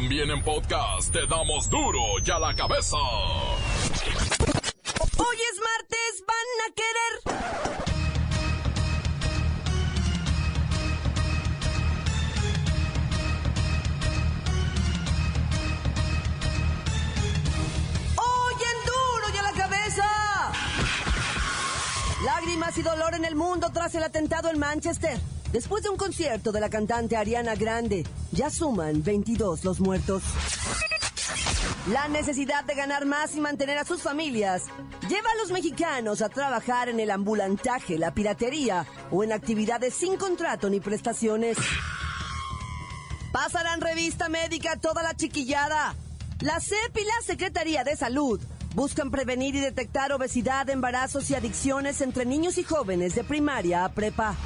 También en podcast te damos duro y a la cabeza. Hoy es martes, van a querer. Lágrimas y dolor en el mundo tras el atentado en Manchester. Después de un concierto de la cantante Ariana Grande, ya suman 22 los muertos. La necesidad de ganar más y mantener a sus familias lleva a los mexicanos a trabajar en el ambulantaje, la piratería o en actividades sin contrato ni prestaciones. Pasarán revista médica toda la chiquillada. La CEP y la Secretaría de Salud buscan prevenir y detectar obesidad, embarazos y adicciones entre niños y jóvenes de primaria a prepa.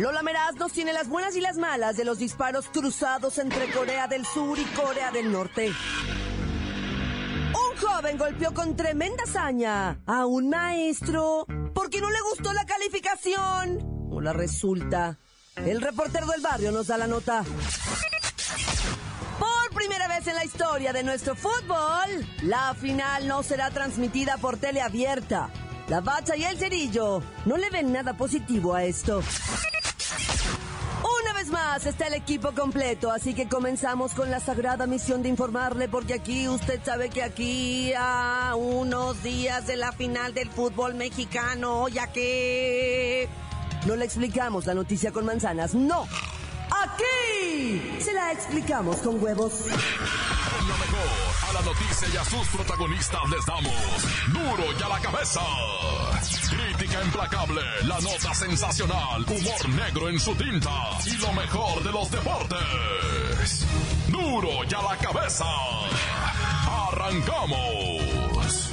Lola Meraz nos tiene las buenas y las malas de los disparos cruzados entre Corea del Sur y Corea del Norte. Un joven golpeó con tremenda hazaña a un maestro porque no le gustó la calificación. Hola, resulta. El reportero del barrio nos da la nota. Por primera vez en la historia de nuestro fútbol, la final no será transmitida por teleabierta. La bacha y el cerillo no le ven nada positivo a esto. Más está el equipo completo, así que comenzamos con la sagrada misión de informarle, porque aquí usted sabe que aquí a unos días de la final del fútbol mexicano, ya que no le explicamos la noticia con manzanas, no. Aquí se la explicamos con huevos. Noticia y a sus protagonistas les damos duro y a la cabeza. Crítica implacable, la nota sensacional, humor negro en su tinta y lo mejor de los deportes. Duro y a la cabeza. Arrancamos.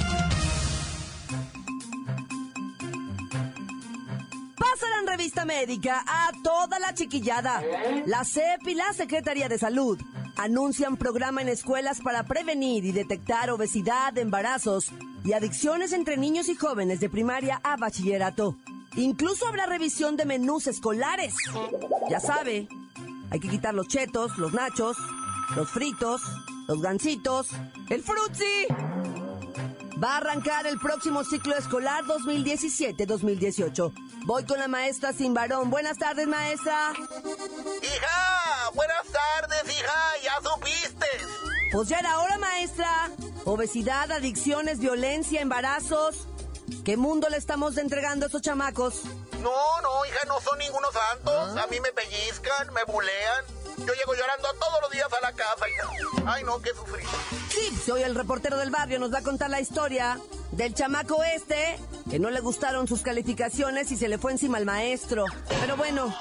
Pasarán revista médica a toda la chiquillada. La CEP y la Secretaría de Salud anuncian programa en escuelas para prevenir y detectar obesidad, embarazos y adicciones entre niños y jóvenes de primaria a bachillerato. Incluso habrá revisión de menús escolares. Ya sabe, hay que quitar los chetos, los nachos, los fritos, los gancitos, el frutzi. Va a arrancar el próximo ciclo escolar 2017-2018. Voy con la maestra sin varón. Buenas tardes, maestra. Hija, buenas tardes, hija, ya supiste. Pues ya era hora, maestra. Obesidad, adicciones, violencia, embarazos. ¿Qué mundo le estamos entregando a esos chamacos? No, no, hija, no son ningunos santos. A mí me pellizcan, me bulean. Yo llego llorando todos los días a la casa, hija. Ay, no, qué sufrir. Sí, soy el reportero del barrio. Nos va a contar la historia del chamaco este, que no le gustaron sus calificaciones y se le fue encima al maestro. Pero bueno,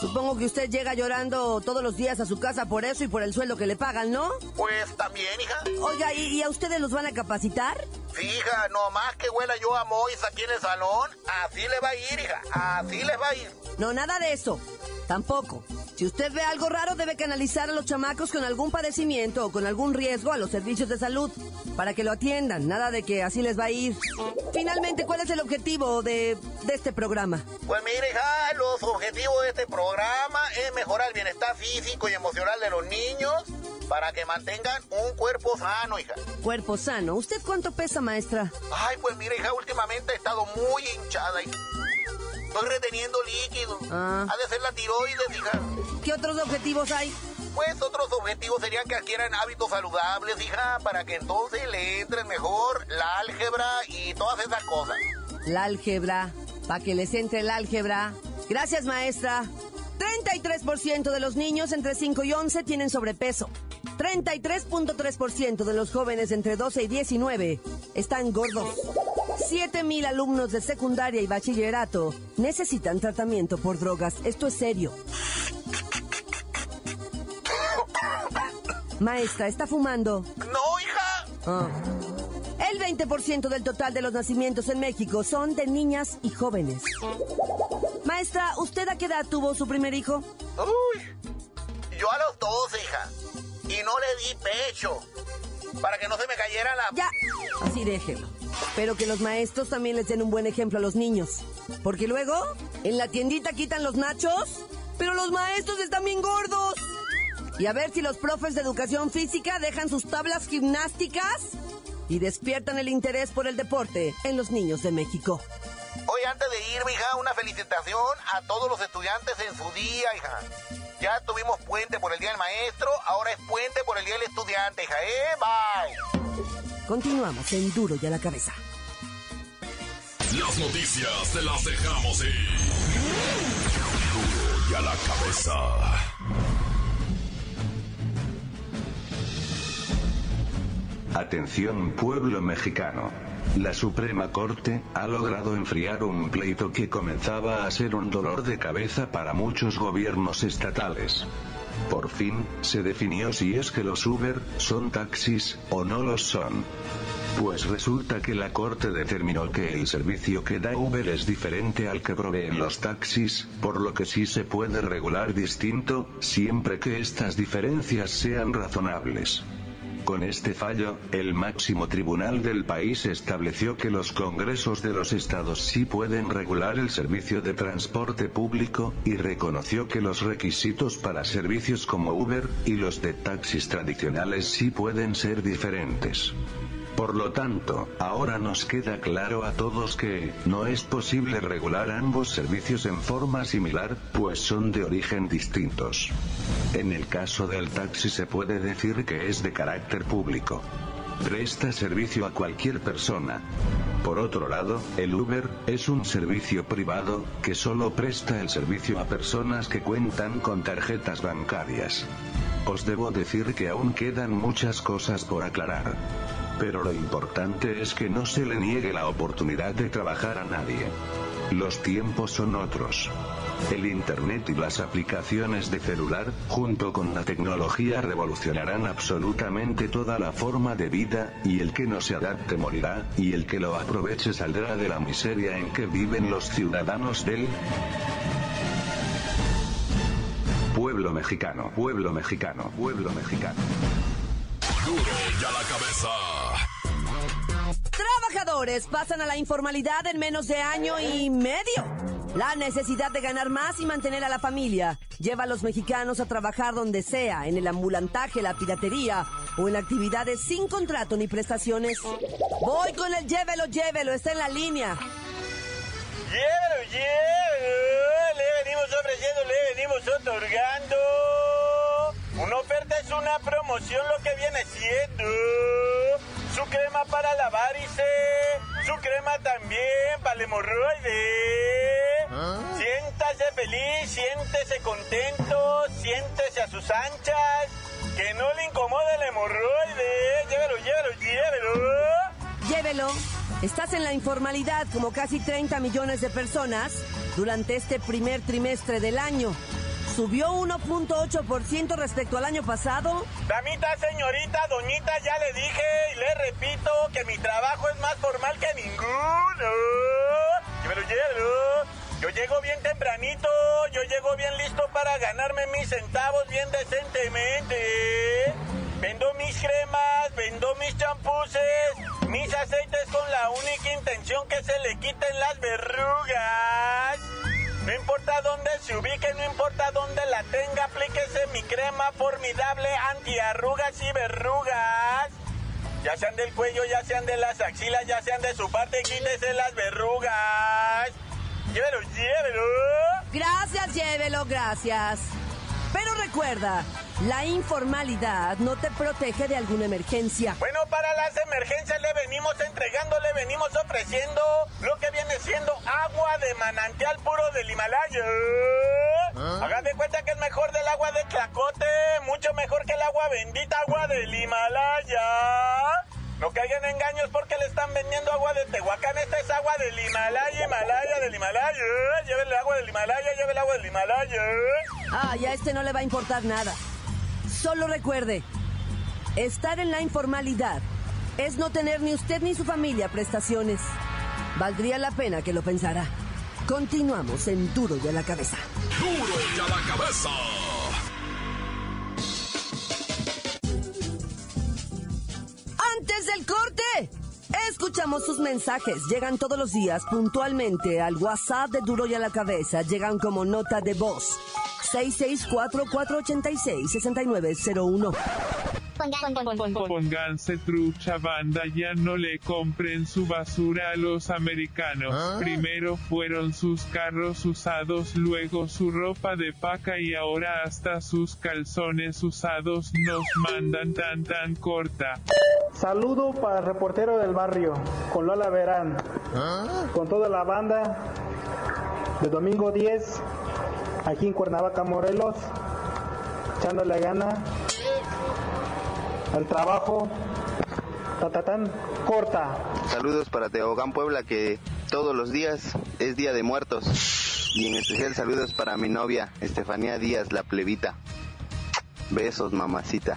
supongo que usted llega llorando todos los días a su casa por eso y por el sueldo que le pagan, ¿no? Pues también, hija. Oiga, ¿y, y a ustedes los van a capacitar? Fija, nomás que huela yo a Mois aquí en el salón, así le va a ir, hija. Así les va a ir. No, nada de eso. Tampoco. Si usted ve algo raro, debe canalizar a los chamacos con algún padecimiento o con algún riesgo a los servicios de salud para que lo atiendan. Nada de que así les va a ir. Finalmente, ¿cuál es el objetivo de, de este programa? Pues mire, hija, los objetivos de este programa es mejorar el bienestar físico y emocional de los niños para que mantengan un cuerpo sano, hija. Cuerpo sano. ¿Usted cuánto pesa, maestra? Ay, pues mire, hija, últimamente he estado muy hinchada, hija. Estoy reteniendo líquido. Ah. Ha de ser la tiroides, hija. ¿Qué otros objetivos hay? Pues otros objetivos serían que adquieran hábitos saludables, hija, para que entonces le entren mejor la álgebra y todas esas cosas. La álgebra. Para que les entre la álgebra. Gracias, maestra. 33% de los niños entre 5 y 11 tienen sobrepeso. 33.3% de los jóvenes entre 12 y 19 están gordos. 7 mil alumnos de secundaria y bachillerato necesitan tratamiento por drogas. Esto es serio. Maestra, ¿está fumando? No, hija. Ah. El 20% del total de los nacimientos en México son de niñas y jóvenes. Maestra, ¿usted a qué edad tuvo su primer hijo? Uy. Yo a los 12, hija. Y no le di pecho. Para que no se me cayera la... Ya, así déjelo. Pero que los maestros también les den un buen ejemplo a los niños. Porque luego, en la tiendita quitan los nachos, pero los maestros están bien gordos. Y a ver si los profes de educación física dejan sus tablas gimnásticas y despiertan el interés por el deporte en los niños de México. Hoy antes de ir, hija, una felicitación a todos los estudiantes en su día, hija. Ya tuvimos puente por el Día del Maestro, ahora es puente por el Día del Estudiante, ¿eh? Bye. Continuamos en Duro y a la cabeza. Las noticias te las dejamos ir. Duro y a la cabeza. Atención pueblo mexicano. La Suprema Corte ha logrado enfriar un pleito que comenzaba a ser un dolor de cabeza para muchos gobiernos estatales. Por fin, se definió si es que los Uber son taxis o no los son. Pues resulta que la Corte determinó que el servicio que da Uber es diferente al que proveen los taxis, por lo que sí se puede regular distinto, siempre que estas diferencias sean razonables. Con este fallo, el máximo tribunal del país estableció que los congresos de los estados sí pueden regular el servicio de transporte público, y reconoció que los requisitos para servicios como Uber, y los de taxis tradicionales sí pueden ser diferentes. Por lo tanto, ahora nos queda claro a todos que, no es posible regular ambos servicios en forma similar, pues son de origen distintos. En el caso del taxi se puede decir que es de carácter público. Presta servicio a cualquier persona. Por otro lado, el Uber es un servicio privado, que solo presta el servicio a personas que cuentan con tarjetas bancarias. Os debo decir que aún quedan muchas cosas por aclarar. Pero lo importante es que no se le niegue la oportunidad de trabajar a nadie. Los tiempos son otros. El Internet y las aplicaciones de celular, junto con la tecnología, revolucionarán absolutamente toda la forma de vida, y el que no se adapte morirá, y el que lo aproveche saldrá de la miseria en que viven los ciudadanos del pueblo mexicano, pueblo mexicano, pueblo mexicano. Duro y a la cabeza. Trabajadores pasan a la informalidad en menos de año y medio. La necesidad de ganar más y mantener a la familia lleva a los mexicanos a trabajar donde sea, en el ambulantaje, la piratería o en actividades sin contrato ni prestaciones. Voy con el llévelo, llévelo, está en la línea. Llévelo, llévelo. Le venimos ofreciendo, le venimos otorgando. Una oferta es una promoción, lo que viene siendo. Su crema para la varice, su crema también para el hemorroide. Siéntase feliz, siéntese contento, siéntese a sus anchas. Que no le incomode el hemorroide. Llévelo, llévelo, llévelo. Llévelo. Estás en la informalidad como casi 30 millones de personas durante este primer trimestre del año. Subió 1.8% respecto al año pasado. Damita, señorita, doñita, ya le dije y le repito que mi trabajo es más formal que ninguno. Llévelo, llévelo. Yo llego bien tempranito, yo llego bien listo para ganarme mis centavos bien decentemente. Vendo mis cremas, vendo mis champuses, mis aceites con la única intención que se le quiten las verrugas. Importa dónde se ubique, no importa dónde la tenga, aplíquese mi crema formidable antiarrugas y verrugas. Ya sean del cuello, ya sean de las axilas, ya sean de su parte, quítese las verrugas. Llévelo, llévelo. Gracias, llévelo, gracias. Pero recuerda, la informalidad no te protege de alguna emergencia. Bueno, para las emergencias le venimos entregando, le venimos ofreciendo lo que viene siendo agua de manantial puro del Himalaya. Hagan de cuenta que es mejor del agua de Tlacote, mucho mejor que el agua bendita, agua del Himalaya. No caigan en engaños porque le están vendiendo agua de Tehuacán. Esta es agua del Himalaya, Himalaya, del Himalaya. Lleve el agua del Himalaya, lleve el agua del Himalaya. Ah, ya a este no le va a importar nada. Solo recuerde, estar en la informalidad es no tener ni usted ni su familia prestaciones. Valdría la pena que lo pensara. Continuamos en Duro y a la cabeza. Duro y a la cabeza. Antes del corte, escuchamos sus mensajes. Llegan todos los días puntualmente al WhatsApp de Duro y a la cabeza. Llegan como nota de voz. 664-486-6901. Pónganse trucha banda, ya no le compren su basura a los americanos. ¿Ah? Primero fueron sus carros usados, luego su ropa de paca y ahora hasta sus calzones usados nos mandan tan tan corta. Saludo para el reportero del barrio, con Lola Verán, con toda la banda de domingo 10, aquí en Cuernavaca, Morelos, echándole gana al trabajo, tatatán, corta. Saludos para Teogán Puebla que todos los días es Día de Muertos. Y en especial saludos para mi novia Estefanía Díaz, la plebita. Besos, mamacita.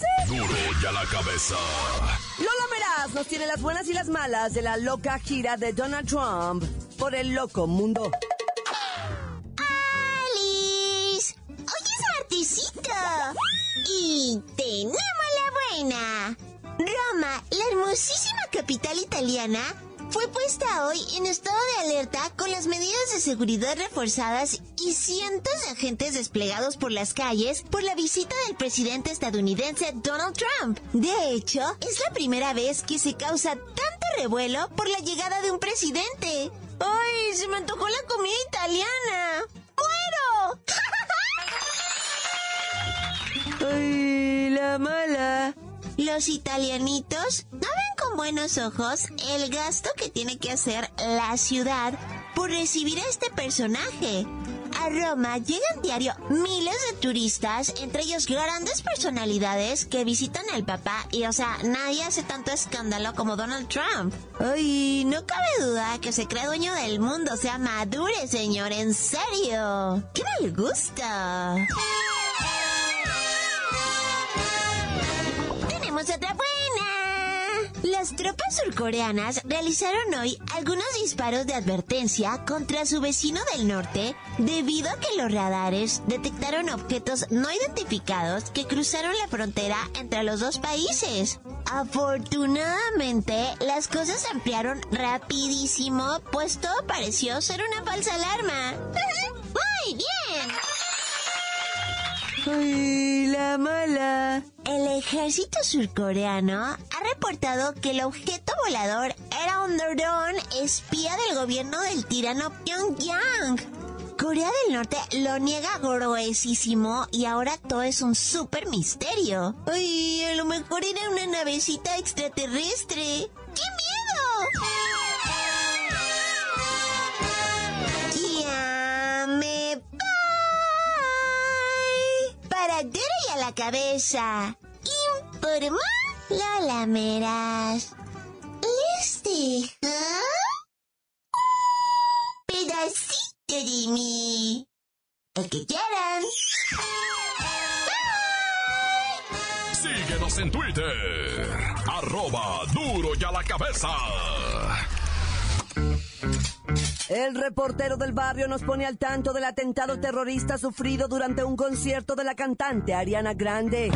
infórmese. Duro y a la cabeza. Lola Meraz nos tiene las buenas y las malas de la loca gira de Donald Trump por el loco mundo. ¡Alice! Hoy es martesito. Y tenemos la buena. Roma, la hermosísima capital italiana, fue puesta hoy en estado de alerta con las medidas de seguridad reforzadas y cientos de agentes desplegados por las calles por la visita del presidente estadounidense Donald Trump. De hecho, es la primera vez que se causa tanto revuelo por la llegada de un presidente. ¡Ay, se me antojó la comida italiana! ¡Muero! ¡Ay, la mala! Los italianitos no ven con buenos ojos el gasto que tiene que hacer la ciudad por recibir a este personaje. A Roma llegan diario miles de turistas, entre ellos grandes personalidades que visitan al papá y, o sea, nadie hace tanto escándalo como Donald Trump. Ay, no cabe duda que se cree dueño del mundo, o sea, madure, señor, en serio. ¡Qué mal gusto! tenemos otra. Las tropas surcoreanas realizaron hoy algunos disparos de advertencia contra su vecino del norte debido a que los radares detectaron objetos no identificados que cruzaron la frontera entre los dos países. Afortunadamente, las cosas se ampliaron rapidísimo, pues todo pareció ser una falsa alarma. ¡Muy bien! ¡Ay, la mala! El ejército surcoreano ha reportado que el objeto volador era un dron espía del gobierno del tirano Pyongyang. Corea del Norte lo niega gruesísimo y ahora todo es un súper misterio. Ay, a lo mejor era una navecita extraterrestre. ¡Qué miedo! Cabeza. Informó Lola Meras. Les dejo pedacito de mí. El que quieran. Síguenos en Twitter. Arroba duro y a la cabeza. El reportero del barrio nos pone al tanto del atentado terrorista sufrido durante un concierto de la cantante Ariana Grande.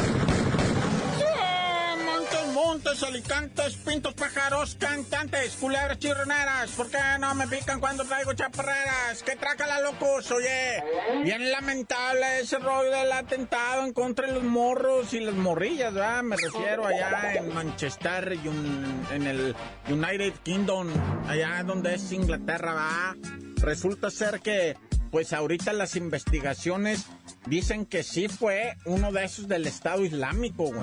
Montes, alicantes, pintos, pájaros, cantantes, culebras chirroneras. ¿Por qué no me pican cuando traigo chaparreras? ¿Qué traca la locos, oye? Bien lamentable ese rollo del atentado en contra de los morros y las morrillas, ¿verdad? Me refiero allá en Manchester y un- en el United Kingdom, allá donde es Inglaterra, ¿va? Resulta ser que, pues ahorita las investigaciones dicen que sí fue uno de esos del Estado Islámico, güey.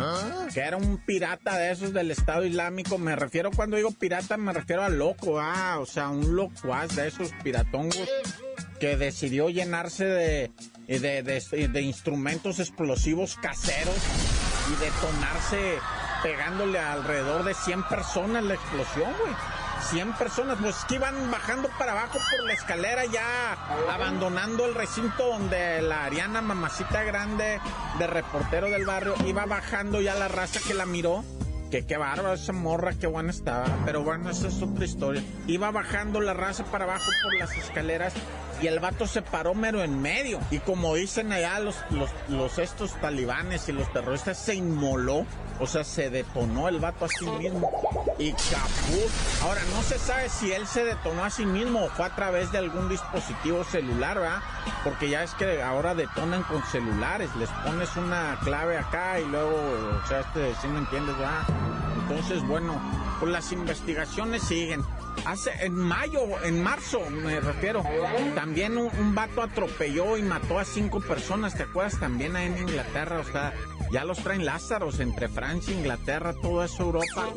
Que era un pirata de esos del Estado Islámico. Me refiero, cuando digo pirata, me refiero a loco, ah, o sea, un locuaz de esos piratongos que decidió llenarse de, de, de- de instrumentos explosivos caseros y detonarse pegándole a alrededor de 100 personas la explosión, güey. 100 personas, pues que iban bajando para abajo por la escalera ya abandonando el recinto donde la Ariana, mamacita grande de reportero del barrio, iba bajando ya la raza que la miró. Que qué bárbaro esa morra, qué buena estaba. Pero bueno, esa es otra historia. Iba bajando la raza para abajo por las escaleras y el vato se paró mero en medio. Y como dicen allá los, estos talibanes y los terroristas, se inmoló. O sea, se detonó el vato a sí mismo. Y caput. Ahora, no se sabe si él se detonó a sí mismo o fue a través de algún dispositivo celular, ¿verdad? Porque ya es que ahora detonan con celulares. Les pones una clave acá y luego, o sea, este, si me entiendes, ¿verdad? Entonces, bueno, pues las investigaciones siguen. Hace, en mayo, en marzo, me refiero, también un, un vato atropelló y mató a cinco personas, ¿te acuerdas? También ahí en Inglaterra, o sea, ya los traen Lázaros entre Francia, Inglaterra, toda esa Europa.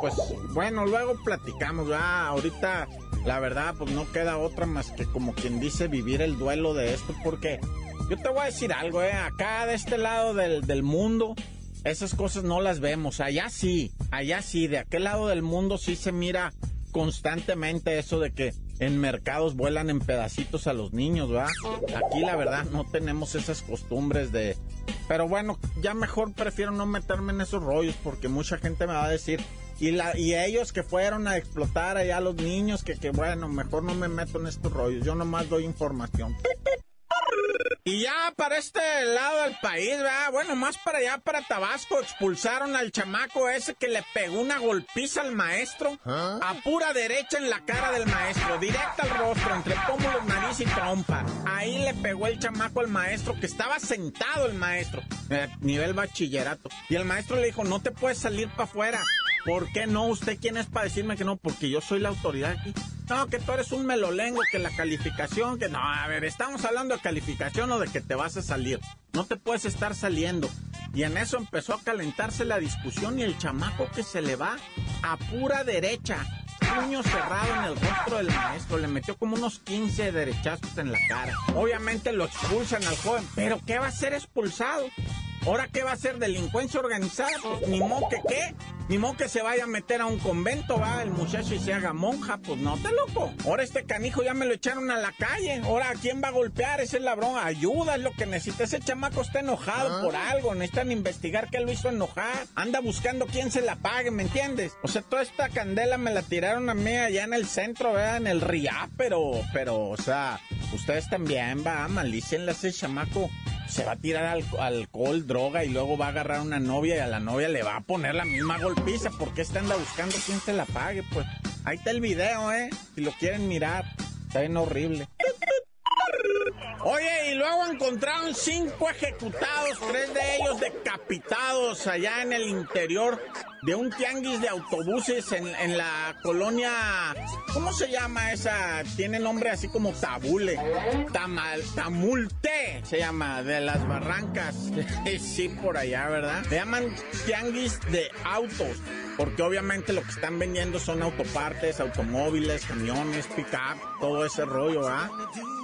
Pues bueno, luego platicamos, ya ahorita la verdad pues no queda otra más que como quien dice vivir el duelo de esto porque yo te voy a decir algo, eh, acá de este lado del, del mundo esas cosas no las vemos, allá sí, allá sí, de aquel lado del mundo sí se mira constantemente eso de que en mercados vuelan en pedacitos a los niños, ¿va? Aquí la verdad no tenemos esas costumbres de... Pero bueno, ya mejor prefiero no meterme en esos rollos porque mucha gente me va a decir... Y, la, y ellos que fueron a explotar allá a los niños, que, que bueno, mejor no me meto en estos rollos, yo nomás doy información. Y ya para este lado del país, ¿verdad? Bueno, más para allá, para Tabasco, expulsaron al chamaco ese que le pegó una golpiza al maestro. A pura derecha en la cara del maestro, directa al rostro, entre pómulos, nariz y trompa. Ahí le pegó el chamaco al maestro, que estaba sentado el maestro, eh, nivel bachillerato. Y el maestro le dijo, no te puedes salir para afuera. ¿Por qué no? ¿Usted quién es para decirme que no? Porque yo soy la autoridad aquí. No, que tú eres un melolengo, que la calificación, que no, a ver, estamos hablando de calificación o de que te vas a salir. No te puedes estar saliendo. Y en eso empezó a calentarse la discusión y el chamaco que se le va a pura derecha, puño cerrado en el rostro del maestro, le metió como unos 15 derechazos en la cara. Obviamente lo expulsan al joven, pero ¿qué va a ser expulsado? ¿Ahora qué va a ser delincuencia organizada? Pues ni modo que qué, ni modo que se vaya a meter a un convento, va el muchacho y se haga monja, pues no te loco. Ahora este canijo ya me lo echaron a la calle. Ahora ¿a quién va a golpear? Esa es la broma. Ayuda, es lo que necesita. Ese chamaco está enojado por algo. Necesitan investigar qué lo hizo enojar. Anda buscando quién se la pague, ¿me entiendes? O sea, toda esta candela me la tiraron a mí allá en el centro, ¿verdad? En el RIA, pero, pero, o sea, ustedes también, va, malícienle a ese chamaco se va a tirar al- alcohol, droga y luego va a agarrar a una novia y a la novia le va a poner la misma golpiza porque este anda buscando quién se la pague, pues. Ahí está el video, ¿eh? Si lo quieren mirar, está bien horrible. Oye, y luego encontraron cinco ejecutados, tres de ellos decapitados allá en el interior de un tianguis de autobuses en, en la colonia. ¿Cómo se llama esa? Tiene nombre así como Tabule. Tamal, Tamulte se llama, de las barrancas. sí, por allá, ¿verdad? Le llaman tianguis de autos. Porque obviamente lo que están vendiendo son autopartes, automóviles, camiones, pick-up, todo ese rollo, ¿ah?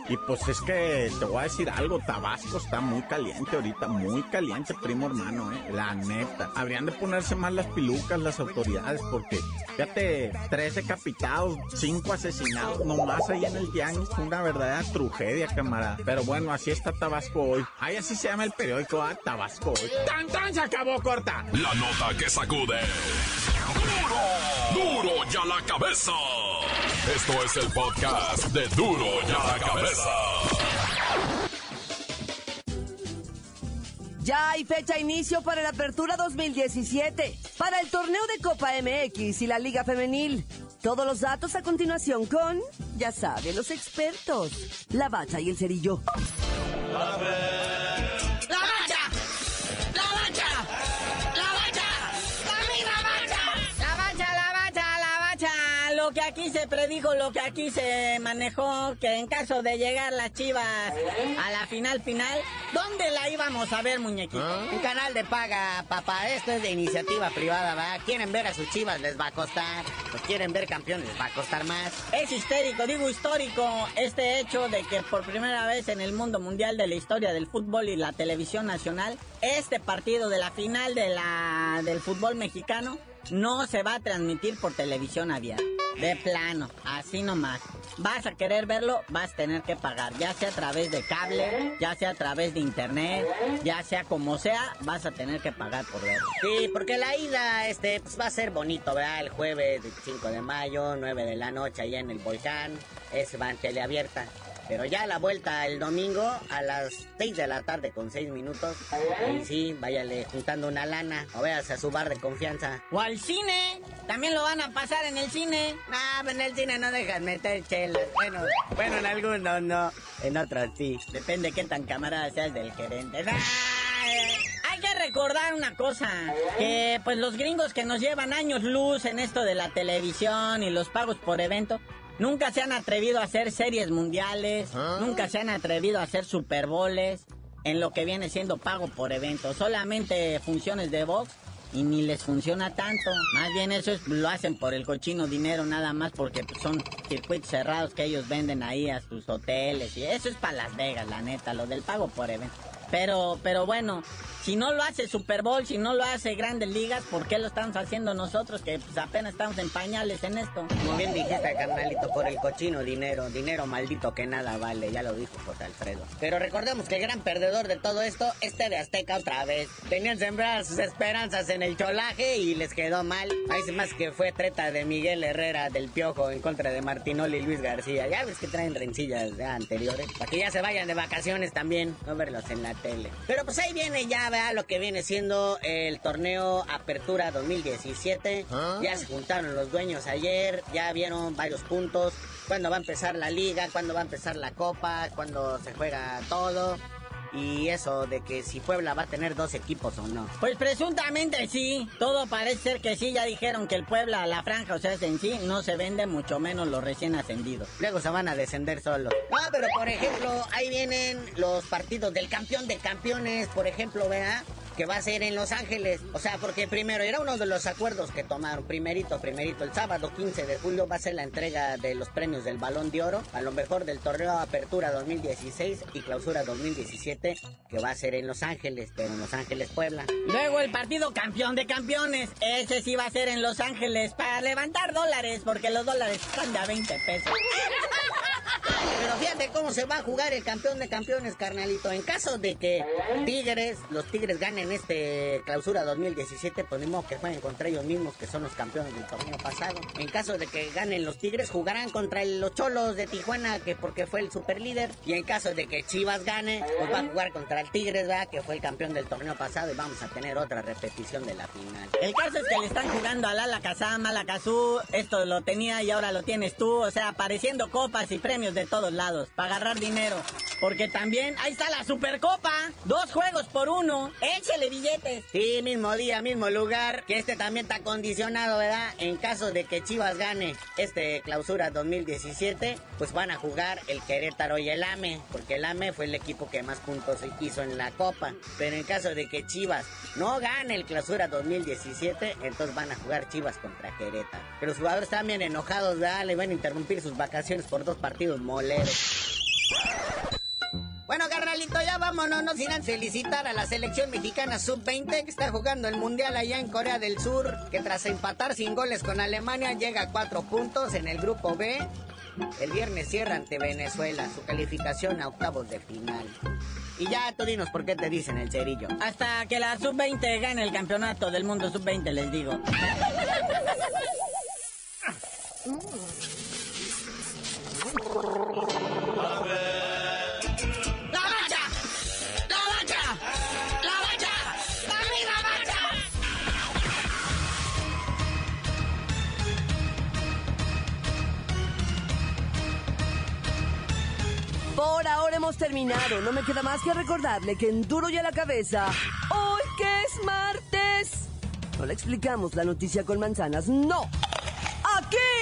Y pues es que te voy a decir algo, Tabasco está muy caliente ahorita, muy caliente, primo hermano, eh, la neta. Habrían de ponerse más las pilucas las autoridades porque, fíjate, tres decapitados, cinco asesinados, nomás ahí en el tianguis, una verdadera tragedia, camarada. Pero bueno, así está Tabasco hoy. Ahí así se llama el periódico, ah, Tabasco hoy. ¡Tan, tan! Se acabó, corta. La nota que sacude. ¡Duro! ¡Duro ya la cabeza! Esto es el podcast de Duro ya la cabeza. Ya hay fecha inicio para la apertura 2017, para el torneo de Copa MX y la Liga Femenil. Todos los datos a continuación con, ya saben, los expertos, la bacha y el cerillo. ¡La Lo que aquí se predijo, lo que aquí se manejó, que en caso de llegar las chivas a la final final, ¿dónde la íbamos a ver, muñequito? Un canal de paga, papá. Esto es de iniciativa privada, ¿va? Quieren ver a sus chivas, les va a costar. Pues quieren ver campeones, les va a costar más. Es histérico, digo histórico, este hecho de que por primera vez en el mundo mundial de la historia del fútbol y la televisión nacional, este partido de la final de la, del fútbol mexicano no se va a transmitir por televisión abierta. De plano, así nomás. Vas a querer verlo, vas a tener que pagar, ya sea a través de cable, ya sea a través de internet, ya sea como sea, vas a tener que pagar por verlo. Sí, porque la ida este, pues, va a ser bonito, ¿verdad? El jueves 5 de mayo, 9 de la noche, allá en el volcán. Es va en teleabierta. Pero ya la vuelta el domingo a las 6 de la tarde con 6 minutos. Y sí, váyale juntando una lana o veas a su bar de confianza. O al cine, también lo van a pasar en el cine. No, en el cine no dejan meter chelas. Bueno, bueno, en algunos no, en otros sí. Depende qué tan camarada seas del gerente. Hay que recordar una cosa, que pues los gringos que nos llevan años luz en esto de la televisión y los pagos por evento, Nunca se han atrevido a hacer series mundiales, nunca se han atrevido a hacer Super Bowls en lo que viene siendo pago por evento. Solamente funciones de box y ni les funciona tanto. Más bien eso es, lo hacen por el cochino dinero nada más porque son circuitos cerrados que ellos venden ahí a sus hoteles y eso es para Las Vegas, la neta, lo del pago por evento. Pero, pero bueno, si no lo hace Super Bowl, si no lo hace Grandes Ligas, ¿por qué lo estamos haciendo nosotros que pues, apenas estamos en pañales en esto? Como bien dijiste, carnalito, por el cochino dinero, dinero maldito que nada vale, ya lo dijo José Alfredo. Pero recordemos que el gran perdedor de todo esto es de Azteca otra vez. Tenían sembradas sus esperanzas en el cholaje y les quedó mal. Hay más que fue treta de Miguel Herrera del Piojo en contra de Martinoli y Luis García. Ya ves que traen rencillas ya anteriores. Para que ya se vayan de vacaciones también, no verlos en la tele. Pero pues ahí viene ya, lo que viene siendo el torneo Apertura 2017. ¿Ah? Ya se juntaron los dueños ayer, ya vieron varios puntos. Cuándo va a empezar la liga, cuándo va a empezar la copa, cuándo se juega todo. Y eso de que si Puebla va a tener dos equipos o no. Pues presuntamente sí. Todo parece ser que sí. Ya dijeron que el Puebla, la franja, o sea, en sí, no se vende mucho menos los recién ascendidos. Luego se van a descender solos. No, pero por ejemplo, ahí vienen los partidos del campeón de campeones. Por ejemplo, vea que va a ser en Los Ángeles. O sea, porque primero era uno de los acuerdos que tomaron. Primerito, primerito, el sábado 15 de julio va a ser la entrega de los premios del Balón de Oro, a lo mejor del torneo Apertura 2016 y Clausura 2017, que va a ser en Los Ángeles, pero en Los Ángeles, Puebla. Luego el partido campeón de campeones, ese sí va a ser en Los Ángeles, para levantar dólares, porque los dólares están de a 20 pesos. Pero fíjate cómo se va a jugar el campeón de campeones, carnalito. En caso de que Tigres, los Tigres ganen este clausura 2017, ponemos pues que jueguen contra ellos mismos, que son los campeones del torneo pasado. En caso de que ganen los Tigres, jugarán contra los Cholos de Tijuana, que porque fue el super líder. Y en caso de que Chivas gane, pues va a jugar contra el Tigres, ¿verdad? Que fue el campeón del torneo pasado y vamos a tener otra repetición de la final. El caso es que le están jugando a Lala Kazam, a Kazú, esto lo tenía y ahora lo tienes tú, o sea, apareciendo copas y premios de todos lados para agarrar dinero. Porque también ahí está la Supercopa. Dos juegos por uno. Échele billetes. Sí, mismo día, mismo lugar. Que este también está condicionado, ¿verdad? En caso de que Chivas gane este clausura 2017, pues van a jugar el Querétaro y el AME. Porque el AME fue el equipo que más puntos hizo en la Copa. Pero en caso de que Chivas no gane el clausura 2017, entonces van a jugar Chivas contra Querétaro. Pero los jugadores están bien enojados, ¿verdad? Le van a interrumpir sus vacaciones por dos partidos moleros. Bueno, carnalito, ya vámonos, no sin felicitar a la selección mexicana sub-20 que está jugando el mundial allá en Corea del Sur, que tras empatar sin goles con Alemania llega a cuatro puntos en el grupo B. El viernes cierra ante Venezuela su calificación a octavos de final. Y ya tú dinos por qué te dicen el cerillo. Hasta que la sub-20 gane el campeonato del mundo sub-20, les digo. Por ahora hemos terminado. No me queda más que recordarle que en duro y a la cabeza, hoy que es martes, no le explicamos la noticia con manzanas, no.